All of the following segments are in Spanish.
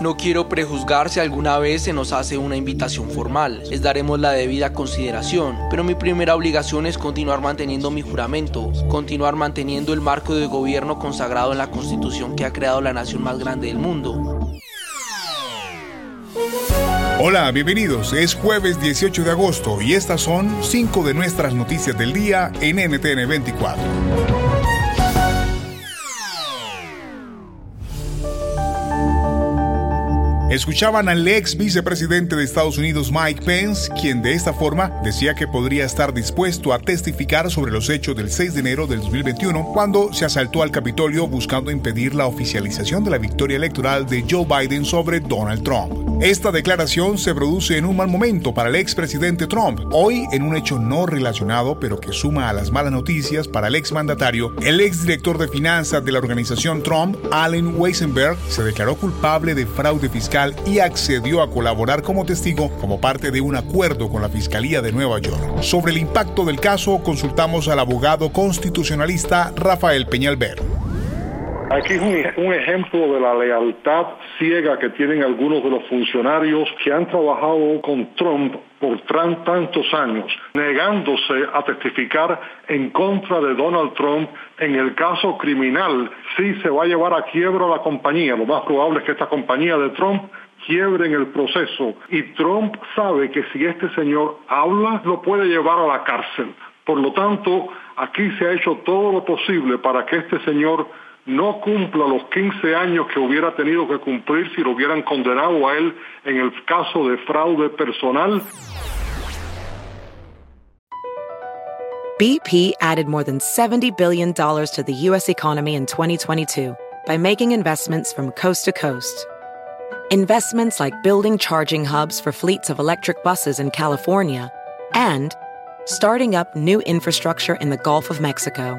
No quiero prejuzgar si alguna vez se nos hace una invitación formal. Les daremos la debida consideración, pero mi primera obligación es continuar manteniendo mi juramento, continuar manteniendo el marco de gobierno consagrado en la Constitución que ha creado la nación más grande del mundo. Hola, bienvenidos. Es jueves 18 de agosto y estas son cinco de nuestras noticias del día en NTN 24. Escuchaban al ex vicepresidente de Estados Unidos Mike Pence, quien de esta forma decía que podría estar dispuesto a testificar sobre los hechos del 6 de enero del 2021, cuando se asaltó al Capitolio buscando impedir la oficialización de la victoria electoral de Joe Biden sobre Donald Trump. Esta declaración se produce en un mal momento para el expresidente Trump. Hoy, en un hecho no relacionado, pero que suma a las malas noticias para el exmandatario, el exdirector de finanzas de la organización Trump, Allen Weisenberg, se declaró culpable de fraude fiscal y accedió a colaborar como testigo como parte de un acuerdo con la Fiscalía de Nueva York. Sobre el impacto del caso, consultamos al abogado constitucionalista Rafael Peñalver. Aquí es un, ejemplo de la lealtad ciega que tienen algunos de los funcionarios que han trabajado con Trump por tantos años, negándose a testificar en contra de Donald Trump en el caso criminal. Si se va a llevar a quiebra la compañía, lo más probable es que esta compañía de Trump quiebre en el proceso. Y Trump sabe que si este señor habla, lo puede llevar a la cárcel. Por lo tanto, aquí se ha hecho todo lo posible para que este señor no cumpla los 15 años que hubiera tenido que cumplir si lo hubieran condenado a él en el caso de fraude personal. BP added more than $70 billion to the U.S. economy in 2022 by making investments from coast to coast. Investments like building charging hubs for fleets of electric buses in California and starting up new infrastructure in the Gulf of Mexico.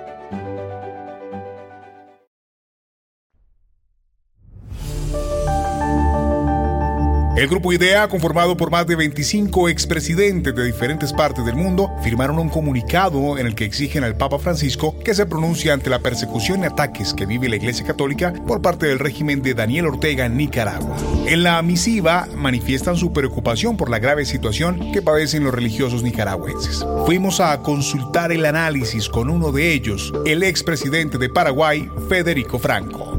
El grupo IDEA, conformado por más de 25 expresidentes de diferentes partes del mundo, firmaron un comunicado en el que exigen al Papa Francisco que se pronuncie ante la persecución y ataques que vive la Iglesia Católica por parte del régimen de Daniel Ortega en Nicaragua. En la misiva manifiestan su preocupación por la grave situación que padecen los religiosos nicaragüenses. Fuimos a consultar el análisis con uno de ellos, el expresidente de Paraguay, Federico Franco.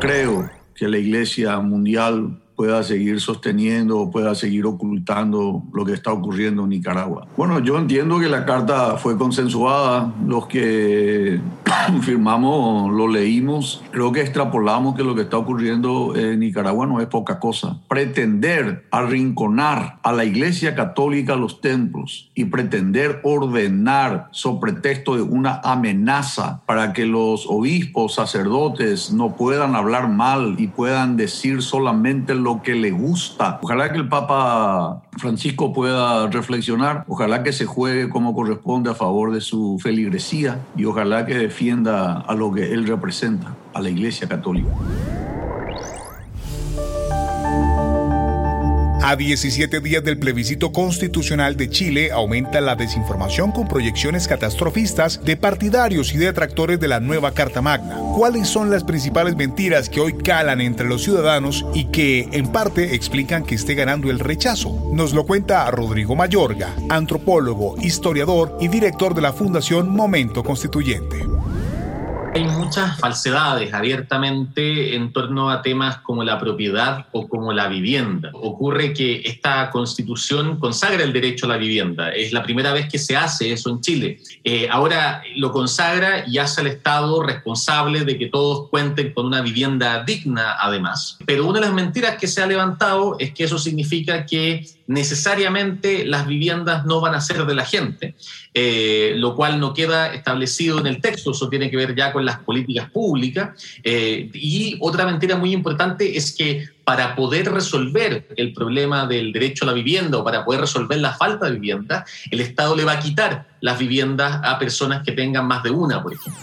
Creo que la Iglesia Mundial pueda seguir sosteniendo o pueda seguir ocultando lo que está ocurriendo en Nicaragua. Bueno, yo entiendo que la carta fue consensuada, los que firmamos lo leímos, creo que extrapolamos que lo que está ocurriendo en Nicaragua no es poca cosa. Pretender arrinconar a la Iglesia Católica los templos y pretender ordenar sobre pretexto de una amenaza para que los obispos, sacerdotes no puedan hablar mal y puedan decir solamente lo que le gusta. Ojalá que el Papa Francisco pueda reflexionar, ojalá que se juegue como corresponde a favor de su feligresía y ojalá que defienda a lo que él representa, a la Iglesia Católica. A 17 días del plebiscito constitucional de Chile aumenta la desinformación con proyecciones catastrofistas de partidarios y detractores de la nueva Carta Magna. ¿Cuáles son las principales mentiras que hoy calan entre los ciudadanos y que en parte explican que esté ganando el rechazo? Nos lo cuenta Rodrigo Mayorga, antropólogo, historiador y director de la Fundación Momento Constituyente. Hay muchas falsedades abiertamente en torno a temas como la propiedad o como la vivienda. Ocurre que esta constitución consagra el derecho a la vivienda. Es la primera vez que se hace eso en Chile. Eh, ahora lo consagra y hace al Estado responsable de que todos cuenten con una vivienda digna además. Pero una de las mentiras que se ha levantado es que eso significa que necesariamente las viviendas no van a ser de la gente, eh, lo cual no queda establecido en el texto, eso tiene que ver ya con las políticas públicas. Eh, y otra mentira muy importante es que para poder resolver el problema del derecho a la vivienda o para poder resolver la falta de vivienda, el Estado le va a quitar las viviendas a personas que tengan más de una, por ejemplo.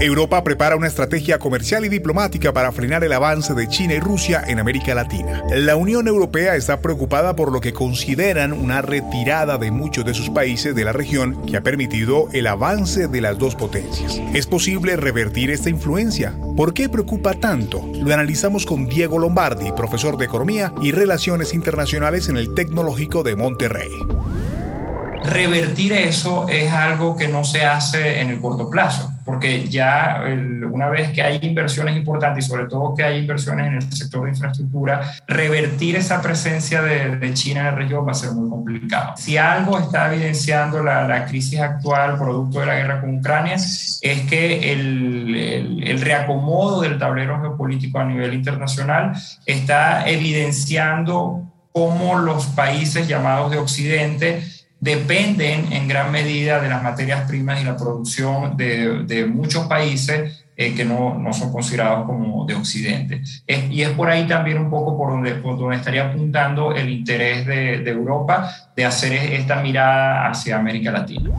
Europa prepara una estrategia comercial y diplomática para frenar el avance de China y Rusia en América Latina. La Unión Europea está preocupada por lo que consideran una retirada de muchos de sus países de la región que ha permitido el avance de las dos potencias. ¿Es posible revertir esta influencia? ¿Por qué preocupa tanto? Lo analizamos con Diego Lombardi, profesor de Economía y Relaciones Internacionales en el Tecnológico de Monterrey. Revertir eso es algo que no se hace en el corto plazo porque ya una vez que hay inversiones importantes y sobre todo que hay inversiones en el sector de infraestructura, revertir esa presencia de, China en la región va a ser muy complicado. Si algo está evidenciando la, la crisis actual producto de la guerra con Ucrania es que el, el, el reacomodo del tablero geopolítico a nivel internacional está evidenciando cómo los países llamados de Occidente dependen en gran medida de las materias primas y la producción de, muchos países eh, que no, no, son considerados como de Occidente. y es por ahí también un poco por donde, por donde estaría apuntando el interés de Europa de hacer esta mirada hacia América Latina.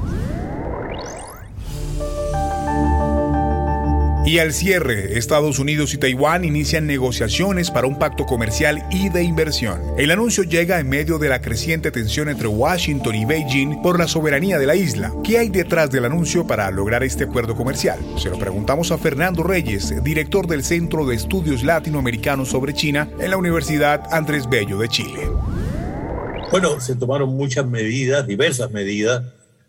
Y al cierre, Estados Unidos y Taiwán inician negociaciones para un pacto comercial y de inversión. El anuncio llega en medio de la creciente tensión entre Washington y Beijing por la soberanía de la isla. ¿Qué hay detrás del anuncio para lograr este acuerdo comercial? Se lo preguntamos a Fernando Reyes, director del Centro de Estudios Latinoamericanos sobre China en la Universidad Andrés Bello de Chile. Bueno, se tomaron muchas medidas, diversas medidas,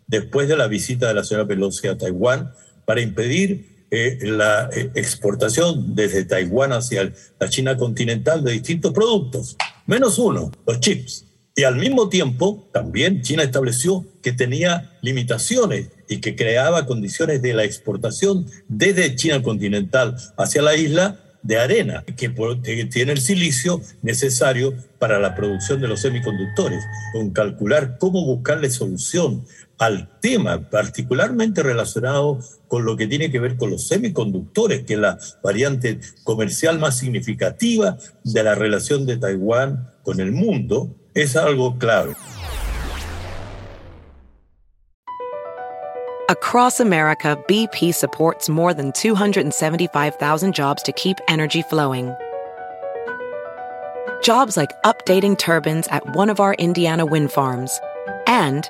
después de la visita de la señora Pelosi a Taiwán para impedir eh, la eh, exportación desde Taiwán hacia la China continental de distintos productos, menos uno, los chips. Y al mismo tiempo, también China estableció que tenía limitaciones y que creaba condiciones de la exportación desde China continental hacia la isla de arena, que, tiene el silicio necesario para la producción de los semiconductores, con calcular cómo buscarle solución al tema, particularmente relacionado con lo que tiene que ver con los semiconductores, que es la variante comercial más significativa de la relación de Taiwán con el mundo, es algo clave. Across America, BP supports more than 275,000 jobs to keep energy flowing. Jobs like updating turbines at one of our Indiana wind farms and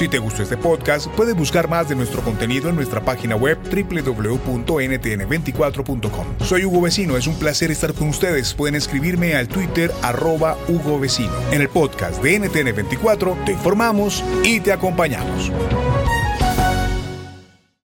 Si te gustó este podcast, puedes buscar más de nuestro contenido en nuestra página web www.ntn24.com. Soy Hugo Vecino, es un placer estar con ustedes. Pueden escribirme al Twitter arroba Hugo Vecino. En el podcast de NTN24 te informamos y te acompañamos.